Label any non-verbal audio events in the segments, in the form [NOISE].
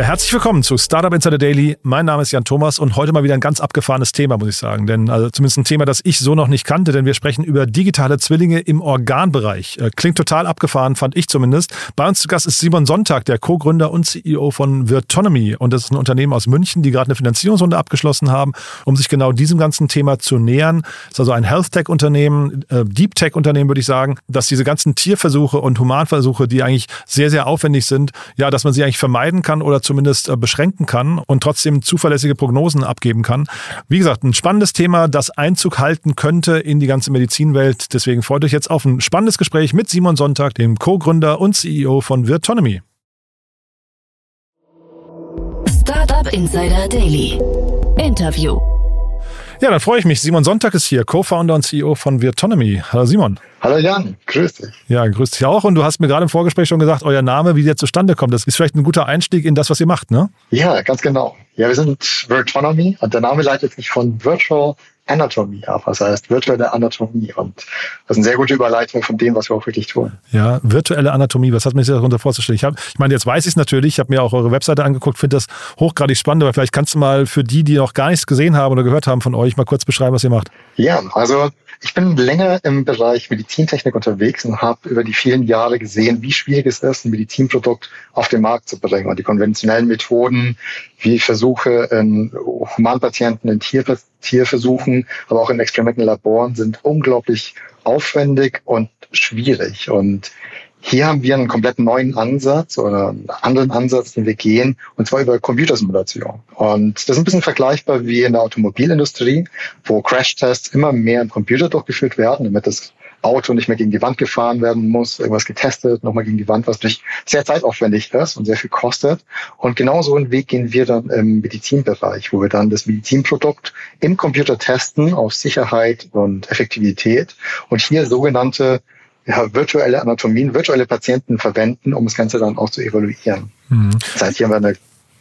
Ja, herzlich willkommen zu Startup Insider Daily. Mein Name ist Jan Thomas und heute mal wieder ein ganz abgefahrenes Thema, muss ich sagen. Denn also zumindest ein Thema, das ich so noch nicht kannte, denn wir sprechen über digitale Zwillinge im Organbereich. Äh, klingt total abgefahren, fand ich zumindest. Bei uns zu Gast ist Simon Sonntag, der Co-Gründer und CEO von Virtonomy. Und das ist ein Unternehmen aus München, die gerade eine Finanzierungsrunde abgeschlossen haben, um sich genau diesem ganzen Thema zu nähern. Das ist also ein Health Tech-Unternehmen, äh, Deep Tech-Unternehmen, würde ich sagen, dass diese ganzen Tierversuche und Humanversuche, die eigentlich sehr, sehr aufwendig sind, ja, dass man sie eigentlich vermeiden kann oder zumindest äh, beschränken kann und trotzdem zuverlässige Prognosen abgeben kann. Wie gesagt, ein spannendes Thema, das Einzug halten könnte in die ganze Medizinwelt. Deswegen freut euch jetzt auf ein spannendes Gespräch mit Simon Sonntag, dem Co-Gründer und CEO von Virtonomy. Startup Insider Daily. Interview. Ja, dann freue ich mich. Simon Sonntag ist hier, Co-Founder und CEO von Virtonomy. Hallo Simon. Hallo Jan, grüß dich. Ja, grüß dich auch. Und du hast mir gerade im Vorgespräch schon gesagt, euer Name, wie der zustande kommt. Das ist vielleicht ein guter Einstieg in das, was ihr macht, ne? Ja, ganz genau. Ja, wir sind Virtonomy und der Name leitet sich von Virtual Anatomy ab, das heißt virtuelle Anatomie. Und das ist eine sehr gute Überleitung von dem, was wir auch wirklich tun. Ja, virtuelle Anatomie, was hat man sich darunter vorzustellen? Ich, hab, ich meine, jetzt weiß ich es natürlich, ich habe mir auch eure Webseite angeguckt, finde das hochgradig spannend, aber vielleicht kannst du mal für die, die noch gar nichts gesehen haben oder gehört haben von euch, mal kurz beschreiben, was ihr macht. Ja, also ich bin länger im Bereich Medizintechnik unterwegs und habe über die vielen Jahre gesehen, wie schwierig es ist, ein Medizinprodukt auf den Markt zu bringen. Und die konventionellen Methoden, wie Versuche in Humanpatienten, in Tier, Tierversuchen, aber auch in experimentellen sind unglaublich aufwendig und schwierig. Und hier haben wir einen komplett neuen Ansatz oder einen anderen Ansatz, den wir gehen, und zwar über Computersimulation. Und das ist ein bisschen vergleichbar wie in der Automobilindustrie, wo Crashtests immer mehr im Computer durchgeführt werden, damit das Auto nicht mehr gegen die Wand gefahren werden muss, irgendwas getestet, nochmal gegen die Wand, was natürlich sehr zeitaufwendig ist und sehr viel kostet. Und genau so einen Weg gehen wir dann im Medizinbereich, wo wir dann das Medizinprodukt im Computer testen auf Sicherheit und Effektivität und hier sogenannte ja, virtuelle Anatomien, virtuelle Patienten verwenden, um das Ganze dann auch zu evaluieren. Mhm. Das heißt, hier haben wir eine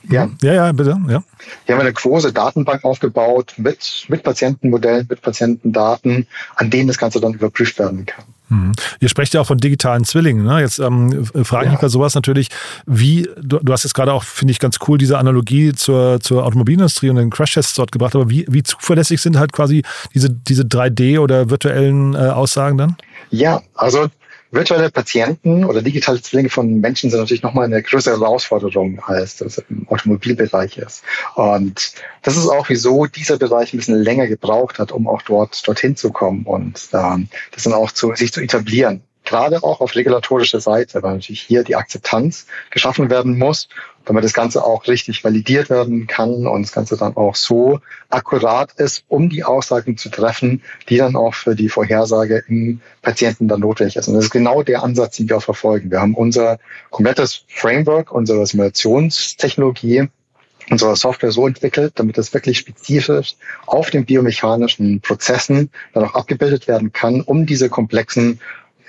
ja. ja, ja, bitte. Ja. Hier haben wir eine große Datenbank aufgebaut mit, mit Patientenmodellen, mit Patientendaten, an denen das Ganze dann überprüft werden kann. Mhm. Ihr sprecht ja auch von digitalen Zwillingen. Ne? Jetzt ähm, frage ich ja. mich bei sowas natürlich, wie, du, du hast jetzt gerade auch, finde ich, ganz cool diese Analogie zur, zur Automobilindustrie und den Crashtests dort gebracht, aber wie, wie zuverlässig sind halt quasi diese, diese 3D- oder virtuellen äh, Aussagen dann? Ja, also virtuelle Patienten oder digitale Zwillinge von Menschen sind natürlich nochmal eine größere Herausforderung, als das im Automobilbereich ist. Und das ist auch, wieso dieser Bereich ein bisschen länger gebraucht hat, um auch dort dorthin zu kommen und ähm, das dann auch zu, sich zu etablieren gerade auch auf regulatorischer Seite, weil natürlich hier die Akzeptanz geschaffen werden muss, damit das Ganze auch richtig validiert werden kann und das Ganze dann auch so akkurat ist, um die Aussagen zu treffen, die dann auch für die Vorhersage im Patienten dann notwendig ist. Und das ist genau der Ansatz, den wir auch verfolgen. Wir haben unser komplettes Framework, unsere Simulationstechnologie, unsere Software so entwickelt, damit das wirklich spezifisch auf den biomechanischen Prozessen dann auch abgebildet werden kann, um diese komplexen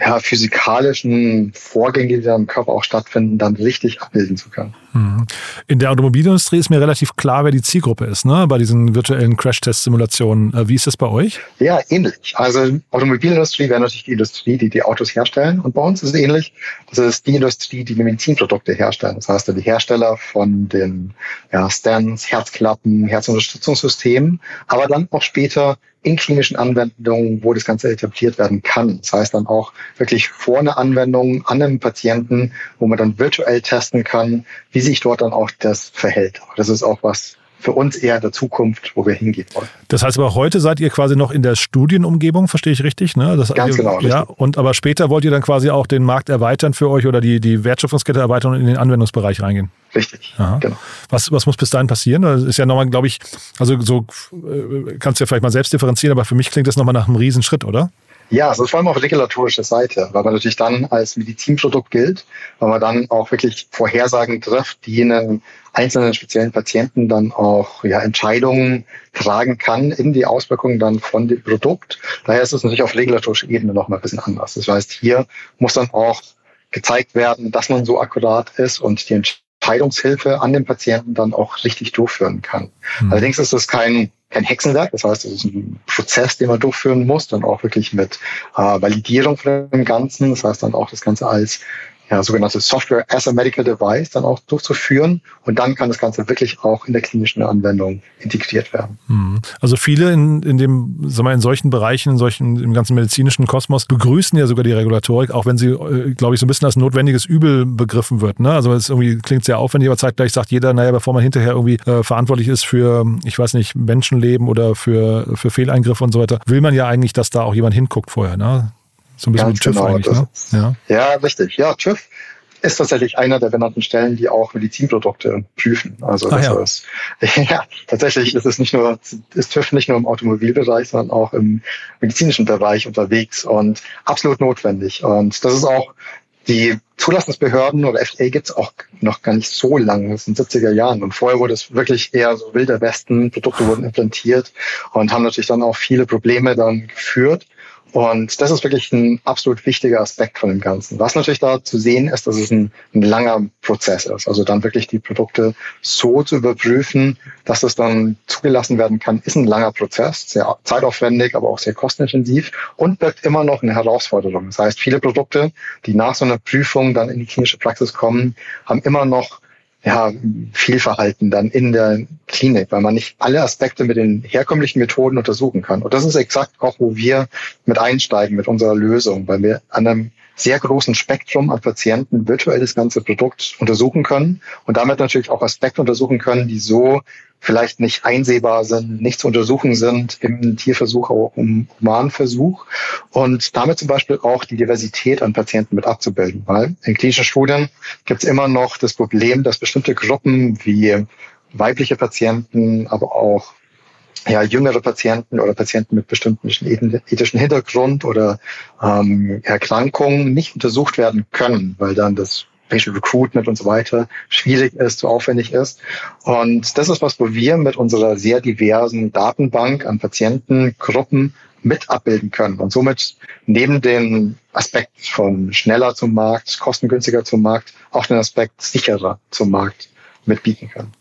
ja, physikalischen Vorgänge, die da im Körper auch stattfinden, dann richtig abbilden zu können. Mhm. In der Automobilindustrie ist mir relativ klar, wer die Zielgruppe ist, ne? bei diesen virtuellen Crash-Test-Simulationen. Äh, wie ist das bei euch? Ja, ähnlich. Also Automobilindustrie wäre natürlich die Industrie, die die Autos herstellen. Und bei uns ist es ähnlich. Das ist die Industrie, die Medizinprodukte herstellen. Das heißt, die Hersteller von den ja, Stents, Herzklappen, Herzunterstützungssystemen, aber dann auch später in klinischen Anwendungen, wo das Ganze etabliert werden kann. Das heißt dann auch wirklich vor einer Anwendung an einem Patienten, wo man dann virtuell testen kann, wie sich dort dann auch das verhält. Das ist auch was, für uns eher der Zukunft, wo wir hingehen wollen. Das heißt aber heute seid ihr quasi noch in der Studienumgebung, verstehe ich richtig? Ne? Das, Ganz genau. Richtig. Ja, und aber später wollt ihr dann quasi auch den Markt erweitern für euch oder die, die Wertschöpfungskette erweitern und in den Anwendungsbereich reingehen? Richtig, Aha. genau. Was, was muss bis dahin passieren? Das ist ja nochmal, glaube ich, also so äh, kannst du ja vielleicht mal selbst differenzieren, aber für mich klingt das nochmal nach einem Riesenschritt, oder? Ja, also vor allem auf regulatorischer Seite, weil man natürlich dann als Medizinprodukt gilt, weil man dann auch wirklich Vorhersagen trifft, die einen einzelnen speziellen Patienten dann auch ja, Entscheidungen tragen kann in die Auswirkungen dann von dem Produkt. Daher ist es natürlich auf regulatorischer Ebene noch mal ein bisschen anders. Das heißt, hier muss dann auch gezeigt werden, dass man so akkurat ist und die Entscheidungshilfe an den Patienten dann auch richtig durchführen kann. Mhm. Allerdings ist das kein, kein Hexenwerk, das heißt, es ist ein Prozess, den man durchführen muss, dann auch wirklich mit äh, Validierung von dem Ganzen, das heißt dann auch das Ganze als ja, sogenannte Software as a Medical Device dann auch durchzuführen. Und dann kann das Ganze wirklich auch in der klinischen Anwendung integriert werden. Mhm. Also viele in, in dem, sagen wir, in solchen Bereichen, in solchen, im ganzen medizinischen Kosmos begrüßen ja sogar die Regulatorik, auch wenn sie, äh, glaube ich, so ein bisschen als notwendiges Übel begriffen wird. Ne? Also es irgendwie klingt sehr aufwendig, aber zeitgleich sagt jeder, naja, bevor man hinterher irgendwie äh, verantwortlich ist für, ich weiß nicht, Menschenleben oder für, für Fehleingriffe und so weiter, will man ja eigentlich, dass da auch jemand hinguckt vorher. Ne? So ein bisschen Ganz TÜV genau, eigentlich, ne? Ja. ja, richtig. Ja, TÜV ist tatsächlich einer der benannten Stellen, die auch Medizinprodukte prüfen. Also das ja. ist [LAUGHS] ja tatsächlich ist es nicht nur ist TÜV nicht nur im Automobilbereich, sondern auch im medizinischen Bereich unterwegs und absolut notwendig. Und das ist auch die Zulassungsbehörden oder FDA gibt es auch noch gar nicht so lange, das sind 70er Jahren. Und vorher wurde es wirklich eher so wilder Westen, Produkte wurden implantiert und haben natürlich dann auch viele Probleme dann geführt. Und das ist wirklich ein absolut wichtiger Aspekt von dem Ganzen. Was natürlich da zu sehen ist, dass es ein, ein, langer Prozess ist. Also dann wirklich die Produkte so zu überprüfen, dass es dann zugelassen werden kann, ist ein langer Prozess, sehr zeitaufwendig, aber auch sehr kostenintensiv und birgt immer noch eine Herausforderung. Das heißt, viele Produkte, die nach so einer Prüfung dann in die klinische Praxis kommen, haben immer noch ja, Fehlverhalten dann in der Klinik, weil man nicht alle Aspekte mit den herkömmlichen Methoden untersuchen kann. Und das ist exakt auch, wo wir mit einsteigen mit unserer Lösung, weil wir an einem sehr großen Spektrum an Patienten virtuell das ganze Produkt untersuchen können und damit natürlich auch Aspekte untersuchen können, die so vielleicht nicht einsehbar sind, nicht zu untersuchen sind im Tierversuch, auch im Humanversuch. Und damit zum Beispiel auch die Diversität an Patienten mit abzubilden, weil in klinischen Studien gibt es immer noch das Problem, dass bestimmte Gruppen wie weibliche Patienten, aber auch ja, jüngere Patienten oder Patienten mit bestimmten ethischen Hintergrund oder ähm, Erkrankungen nicht untersucht werden können, weil dann das Patient Recruitment und so weiter schwierig ist, zu aufwendig ist. Und das ist was, wo wir mit unserer sehr diversen Datenbank an Patientengruppen mit abbilden können und somit neben dem Aspekt von schneller zum Markt, kostengünstiger zum Markt, auch den Aspekt sicherer zum Markt mitbieten können.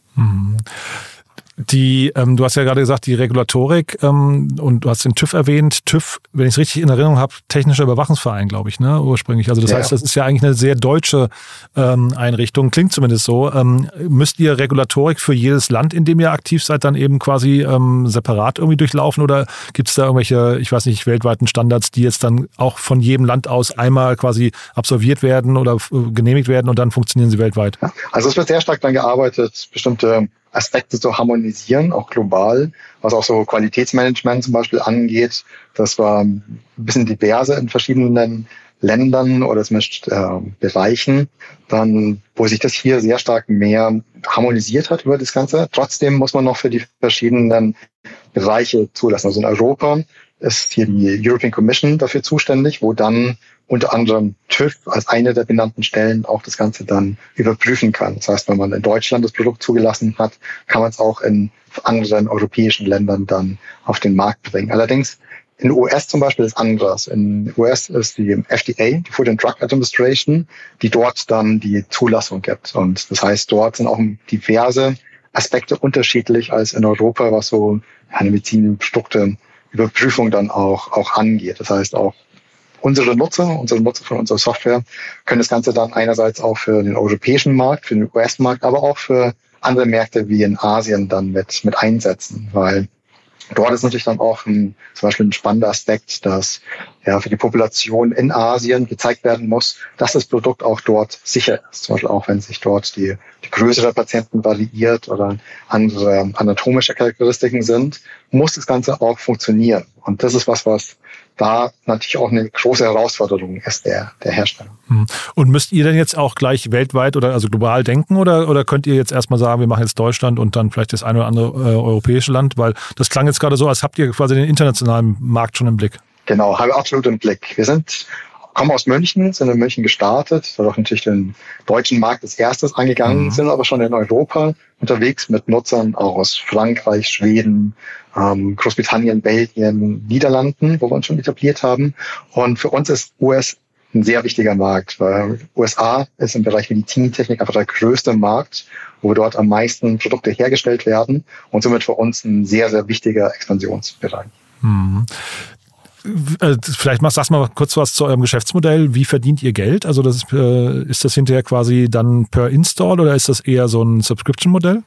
Die, ähm, du hast ja gerade gesagt, die Regulatorik ähm, und du hast den TÜV erwähnt. TÜV, wenn ich es richtig in Erinnerung habe, Technischer Überwachungsverein, glaube ich, ne, ursprünglich. Also das ja. heißt, das ist ja eigentlich eine sehr deutsche ähm, Einrichtung, klingt zumindest so. Ähm, müsst ihr Regulatorik für jedes Land, in dem ihr aktiv seid, dann eben quasi ähm, separat irgendwie durchlaufen oder gibt es da irgendwelche, ich weiß nicht, weltweiten Standards, die jetzt dann auch von jedem Land aus einmal quasi absolviert werden oder äh, genehmigt werden und dann funktionieren sie weltweit? Also es wird sehr stark daran gearbeitet, bestimmte Aspekte zu harmonisieren, auch global, was auch so Qualitätsmanagement zum Beispiel angeht. Das war ein bisschen diverser in verschiedenen Ländern oder zumindest äh, Bereichen, dann, wo sich das hier sehr stark mehr harmonisiert hat über das Ganze. Trotzdem muss man noch für die verschiedenen Bereiche zulassen. Also in Europa ist hier die European Commission dafür zuständig, wo dann unter anderem TÜV als eine der benannten Stellen auch das Ganze dann überprüfen kann. Das heißt, wenn man in Deutschland das Produkt zugelassen hat, kann man es auch in anderen europäischen Ländern dann auf den Markt bringen. Allerdings in den US zum Beispiel ist anders. In den US ist die FDA, die Food and Drug Administration, die dort dann die Zulassung gibt. Und das heißt, dort sind auch diverse Aspekte unterschiedlich als in Europa, was so eine Medizinprodukte Überprüfung dann auch, auch angeht. Das heißt auch unsere Nutzer, unsere Nutzer von unserer Software können das Ganze dann einerseits auch für den europäischen Markt, für den US-Markt, aber auch für andere Märkte wie in Asien dann mit, mit einsetzen, weil dort ist natürlich dann auch ein, zum Beispiel ein spannender Aspekt, dass ja für die Population in Asien gezeigt werden muss, dass das Produkt auch dort sicher ist. Zum Beispiel auch wenn sich dort die, die Größe der Patienten variiert oder andere anatomische Charakteristiken sind, muss das Ganze auch funktionieren. Und das ist was, was da natürlich auch eine große Herausforderung ist der, der Hersteller. Hm. Und müsst ihr denn jetzt auch gleich weltweit oder also global denken oder, oder könnt ihr jetzt erstmal sagen, wir machen jetzt Deutschland und dann vielleicht das eine oder andere äh, europäische Land? Weil das klang jetzt gerade so, als habt ihr quasi den internationalen Markt schon im Blick. Genau, habe absolut im Blick. Wir sind kommen aus München, sind in München gestartet, dadurch natürlich den deutschen Markt als erstes angegangen, mhm. sind aber schon in Europa unterwegs mit Nutzern auch aus Frankreich, Schweden, ähm, Großbritannien, Belgien, Niederlanden, wo wir uns schon etabliert haben. Und für uns ist US ein sehr wichtiger Markt, weil USA ist im Bereich Medizintechnik einfach der größte Markt, wo dort am meisten Produkte hergestellt werden und somit für uns ein sehr, sehr wichtiger Expansionsbereich. Äh, vielleicht machst, sagst mal kurz was zu eurem Geschäftsmodell. Wie verdient ihr Geld? Also das ist, äh, ist das hinterher quasi dann per Install oder ist das eher so ein Subscription-Modell?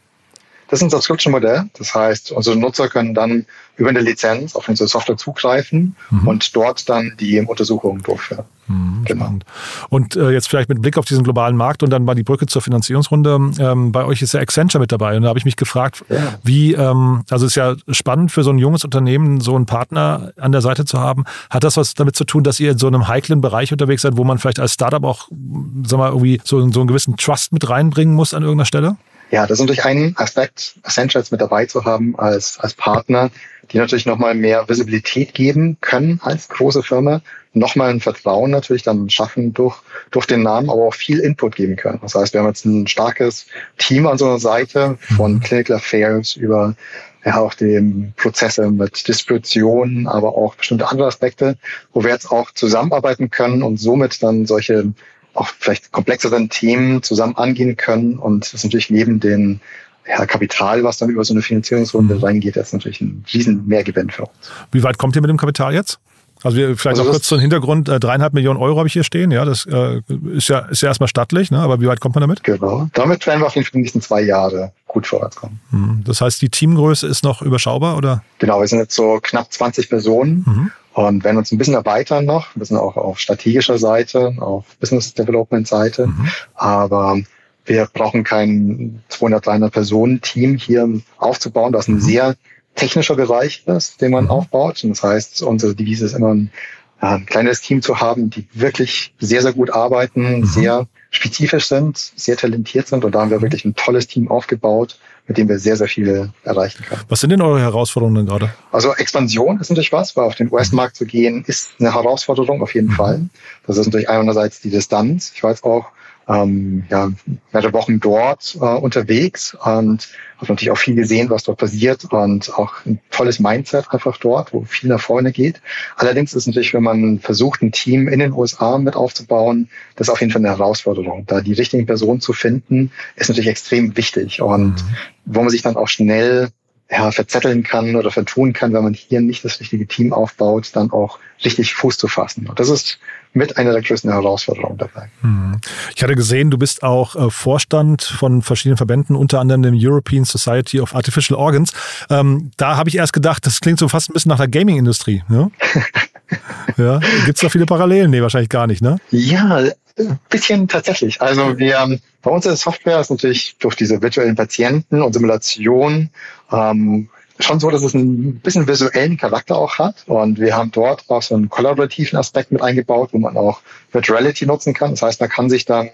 Das ist ein Subscription-Modell. Das heißt, unsere Nutzer können dann über eine Lizenz auf unsere Software zugreifen mhm. und dort dann die Untersuchungen durchführen. Mhm, genau. Spannend. Und äh, jetzt vielleicht mit Blick auf diesen globalen Markt und dann mal die Brücke zur Finanzierungsrunde. Ähm, bei euch ist ja Accenture mit dabei und da habe ich mich gefragt, ja. wie, ähm, also es ist ja spannend für so ein junges Unternehmen, so einen Partner an der Seite zu haben. Hat das was damit zu tun, dass ihr in so einem heiklen Bereich unterwegs seid, wo man vielleicht als Startup auch, sag mal, irgendwie so, so einen gewissen Trust mit reinbringen muss an irgendeiner Stelle? Ja, das ist natürlich ein Aspekt, Essentials mit dabei zu haben als, als Partner, die natürlich nochmal mehr Visibilität geben können als große Firma, nochmal ein Vertrauen natürlich dann schaffen durch, durch den Namen, aber auch viel Input geben können. Das heißt, wir haben jetzt ein starkes Team an so einer Seite von mhm. Clinical Affairs über ja auch die Prozesse mit Distribution, aber auch bestimmte andere Aspekte, wo wir jetzt auch zusammenarbeiten können und somit dann solche auch vielleicht komplexeren Themen zusammen angehen können. Und das ist natürlich neben den ja, Kapital, was dann über so eine Finanzierungsrunde mhm. reingeht, jetzt natürlich ein riesen Mehrgewinn für uns. Wie weit kommt ihr mit dem Kapital jetzt? Also wir, vielleicht also noch kurz zum Hintergrund, äh, dreieinhalb Millionen Euro habe ich hier stehen, ja, das äh, ist ja ist ja erstmal stattlich, ne? aber wie weit kommt man damit? Genau, damit werden wir auf jeden Fall die nächsten zwei Jahre gut vorwärtskommen. Mhm. Das heißt, die Teamgröße ist noch überschaubar, oder? Genau, wir sind jetzt so knapp 20 Personen mhm. Und werden uns ein bisschen erweitern noch, wir sind auch auf strategischer Seite, auf Business Development Seite, mhm. aber wir brauchen kein 200, 300 Personen Team hier aufzubauen, das ein mhm. sehr technischer Bereich ist, den man mhm. aufbaut. Und das heißt, unsere Devise ist immer ein, ein kleines Team zu haben, die wirklich sehr, sehr gut arbeiten, mhm. sehr spezifisch sind, sehr talentiert sind. Und da haben wir wirklich ein tolles Team aufgebaut, mit dem wir sehr, sehr viel erreichen können. Was sind denn eure Herausforderungen gerade? Also Expansion ist natürlich was, weil auf den US-Markt zu gehen, ist eine Herausforderung auf jeden mhm. Fall. Das ist natürlich einerseits die Distanz. Ich weiß auch, ähm, ja, mehrere Wochen dort äh, unterwegs und habe natürlich auch viel gesehen, was dort passiert und auch ein tolles Mindset einfach dort, wo viel nach vorne geht. Allerdings ist natürlich, wenn man versucht, ein Team in den USA mit aufzubauen, das ist auf jeden Fall eine Herausforderung. Da die richtigen Personen zu finden, ist natürlich extrem wichtig und mhm. wo man sich dann auch schnell ja, verzetteln kann oder vertun kann, wenn man hier nicht das richtige Team aufbaut, dann auch richtig Fuß zu fassen. Und das ist mit einer der größten Herausforderungen dabei. Hm. Ich hatte gesehen, du bist auch äh, Vorstand von verschiedenen Verbänden, unter anderem dem European Society of Artificial Organs. Ähm, da habe ich erst gedacht, das klingt so fast ein bisschen nach der Gaming-Industrie. Ne? [LAUGHS] ja, gibt es da viele Parallelen? Nee, wahrscheinlich gar nicht, ne? Ja, ein bisschen tatsächlich. Also wir, bei uns in der Software ist natürlich durch diese virtuellen Patienten und Simulation ähm, schon so, dass es ein bisschen visuellen Charakter auch hat. Und wir haben dort auch so einen kollaborativen Aspekt mit eingebaut, wo man auch Virtuality nutzen kann. Das heißt, man kann sich dann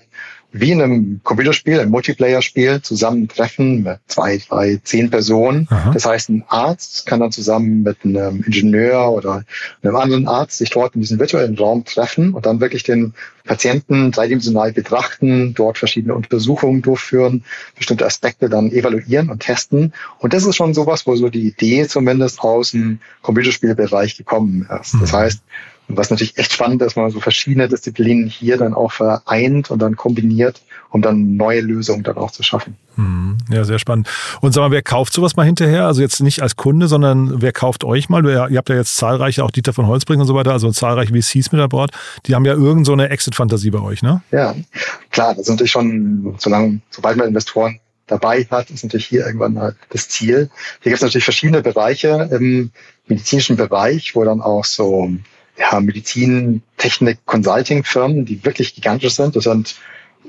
wie in einem Computerspiel, ein Multiplayer-Spiel zusammentreffen mit zwei, drei, zehn Personen. Aha. Das heißt, ein Arzt kann dann zusammen mit einem Ingenieur oder einem anderen Arzt sich dort in diesem virtuellen Raum treffen und dann wirklich den Patienten dreidimensional betrachten, dort verschiedene Untersuchungen durchführen, bestimmte Aspekte dann evaluieren und testen. Und das ist schon sowas, wo so die Idee zumindest aus dem Computerspielbereich gekommen ist. Das mhm. Heißt, was natürlich echt spannend ist, man so verschiedene Disziplinen hier dann auch vereint und dann kombiniert, um dann neue Lösungen dann auch zu schaffen. Hm, ja, sehr spannend. Und sag mal, wer kauft sowas mal hinterher? Also jetzt nicht als Kunde, sondern wer kauft euch mal? Ihr habt ja jetzt zahlreiche, auch Dieter von Holzbring und so weiter, also zahlreiche VCs mit an Bord. Die haben ja irgend so eine Exit-Fantasie bei euch, ne? Ja, klar. Das ist natürlich schon, solange, sobald man Investoren dabei hat, ist natürlich hier irgendwann halt das Ziel. Hier gibt es natürlich verschiedene Bereiche im medizinischen Bereich, wo dann auch so ja, Medizin, Technik, Consulting-Firmen, die wirklich gigantisch sind. Das sind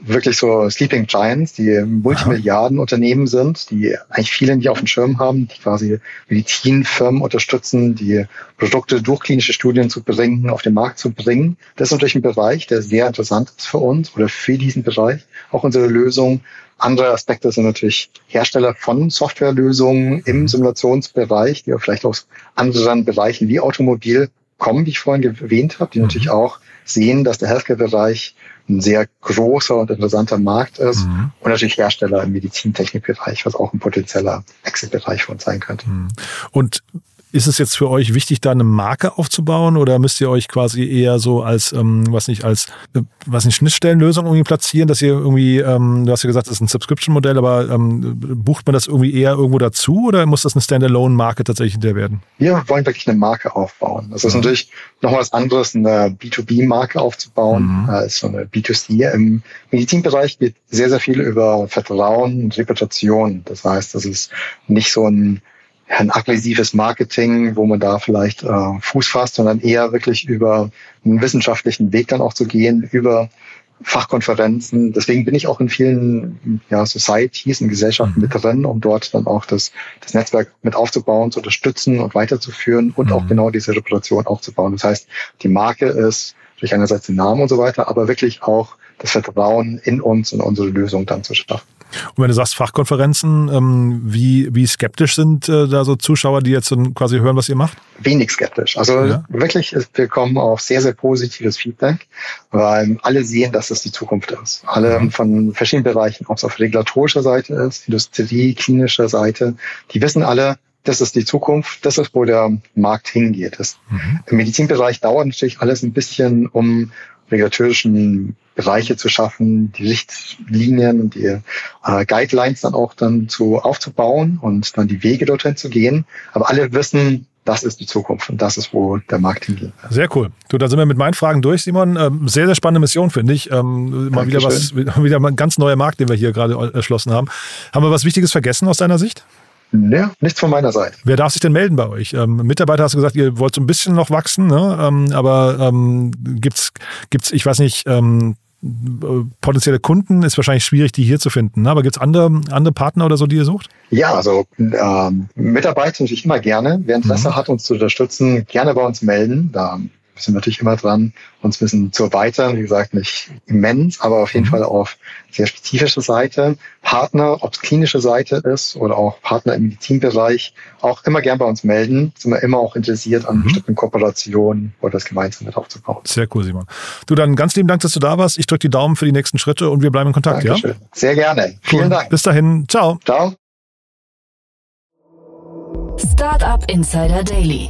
wirklich so Sleeping Giants, die Multimilliarden-Unternehmen sind, die eigentlich viele nicht auf dem Schirm haben, die quasi Medizinfirmen unterstützen, die Produkte durch klinische Studien zu bringen, auf den Markt zu bringen. Das ist natürlich ein Bereich, der sehr interessant ist für uns oder für diesen Bereich, auch unsere Lösung. Andere Aspekte sind natürlich Hersteller von Softwarelösungen im Simulationsbereich, die vielleicht aus anderen Bereichen wie Automobil kommen, wie ich vorhin erwähnt habe, die mhm. natürlich auch sehen, dass der Healthcare-Bereich ein sehr großer und interessanter Markt ist mhm. und natürlich Hersteller im Medizintechnikbereich, was auch ein potenzieller Exit-Bereich für uns sein könnte. Mhm. Und Ist es jetzt für euch wichtig, da eine Marke aufzubauen oder müsst ihr euch quasi eher so als, ähm, was nicht, als, äh, was nicht, Schnittstellenlösung irgendwie platzieren, dass ihr irgendwie, ähm, du hast ja gesagt, das ist ein Subscription-Modell, aber ähm, bucht man das irgendwie eher irgendwo dazu oder muss das eine Standalone-Marke tatsächlich hinterher werden? Wir wollen wirklich eine Marke aufbauen. Das ist mhm. natürlich nochmal was anderes, eine B2B-Marke aufzubauen mhm. als so eine B2C. Im Medizinbereich geht sehr, sehr viel über Vertrauen und Reputation. Das heißt, das ist nicht so ein ein aggressives Marketing, wo man da vielleicht äh, Fuß fasst, sondern eher wirklich über einen wissenschaftlichen Weg dann auch zu gehen, über Fachkonferenzen. Deswegen bin ich auch in vielen ja, Societies und Gesellschaften mit drin, um dort dann auch das, das Netzwerk mit aufzubauen, zu unterstützen und weiterzuführen und mhm. auch genau diese Reputation aufzubauen. Das heißt, die Marke ist durch einerseits den Namen und so weiter, aber wirklich auch das Vertrauen in uns und unsere Lösung dann zu schaffen. Und wenn du sagst Fachkonferenzen, ähm, wie, wie skeptisch sind äh, da so Zuschauer, die jetzt quasi hören, was ihr macht? Wenig skeptisch. Also ja. wirklich, wir kommen auf sehr, sehr positives Feedback, weil alle sehen, dass das die Zukunft ist. Alle mhm. von verschiedenen Bereichen, ob es auf regulatorischer Seite ist, Industrie, klinischer Seite, die wissen alle, das ist die Zukunft, das ist, wo der Markt hingeht. Das, mhm. Im Medizinbereich dauert natürlich alles ein bisschen, um regulatorischen Bereiche zu schaffen, die Richtlinien und die äh, Guidelines dann auch dann zu aufzubauen und dann die Wege dorthin zu gehen. Aber alle wissen, das ist die Zukunft und das ist, wo der Markt hingeht. Sehr cool. Du, da sind wir mit meinen Fragen durch, Simon. Ähm, sehr, sehr spannende Mission, finde ich. Ähm, mal wieder was, [LAUGHS] wieder ein ganz neuer Markt, den wir hier gerade erschlossen haben. Haben wir was Wichtiges vergessen aus deiner Sicht? Ja, nichts von meiner Seite. Wer darf sich denn melden bei euch? Ähm, Mitarbeiter hast du gesagt, ihr wollt so ein bisschen noch wachsen, ne? ähm, aber ähm, gibt's, gibt's, ich weiß nicht, ähm, potenzielle Kunden ist wahrscheinlich schwierig, die hier zu finden. Ne? Aber gibt es andere, andere Partner oder so, die ihr sucht? Ja, also ähm, Mitarbeiter natürlich immer gerne. Wer Interesse mhm. hat, uns zu unterstützen, gerne bei uns melden. Da sind natürlich immer dran, uns ein bisschen zu erweitern. Wie gesagt, nicht immens, aber auf jeden mhm. Fall auf sehr spezifische Seite. Partner, ob es klinische Seite ist oder auch Partner im Medizinbereich, auch immer gern bei uns melden. Sind wir immer auch interessiert an mhm. bestimmten Kooperationen oder das gemeinsam mit aufzubauen. Sehr cool, Simon. Du, dann ganz lieben Dank, dass du da warst. Ich drücke die Daumen für die nächsten Schritte und wir bleiben in Kontakt, Dankeschön. ja? Sehr gerne. Vielen cool. Dank. Bis dahin. Ciao. Ciao. Startup Insider Daily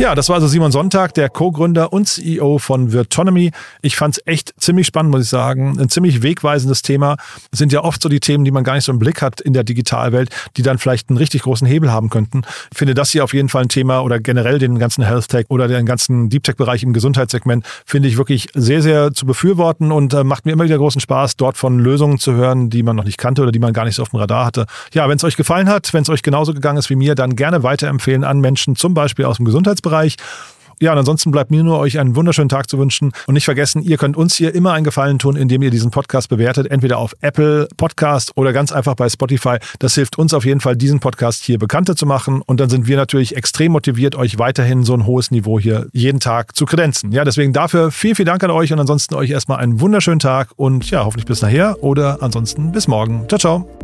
Ja, das war also Simon Sonntag, der Co-Gründer und CEO von Virtonomy. Ich fand es echt ziemlich spannend, muss ich sagen. Ein ziemlich wegweisendes Thema. Das sind ja oft so die Themen, die man gar nicht so im Blick hat in der Digitalwelt, die dann vielleicht einen richtig großen Hebel haben könnten. Ich finde das hier auf jeden Fall ein Thema oder generell den ganzen Health Tech oder den ganzen Deep Tech Bereich im Gesundheitssegment finde ich wirklich sehr, sehr zu befürworten und äh, macht mir immer wieder großen Spaß, dort von Lösungen zu hören, die man noch nicht kannte oder die man gar nicht so auf dem Radar hatte. Ja, wenn es euch gefallen hat, wenn es euch genauso gegangen ist wie mir, dann gerne weiterempfehlen an Menschen, zum Beispiel aus dem Gesundheitsbereich Bereich. Ja, und ansonsten bleibt mir nur euch einen wunderschönen Tag zu wünschen. Und nicht vergessen, ihr könnt uns hier immer einen Gefallen tun, indem ihr diesen Podcast bewertet, entweder auf Apple Podcast oder ganz einfach bei Spotify. Das hilft uns auf jeden Fall, diesen Podcast hier bekannter zu machen. Und dann sind wir natürlich extrem motiviert, euch weiterhin so ein hohes Niveau hier jeden Tag zu kredenzen. Ja, deswegen dafür viel, viel Dank an euch und ansonsten euch erstmal einen wunderschönen Tag und ja, hoffentlich bis nachher oder ansonsten bis morgen. Ciao, ciao.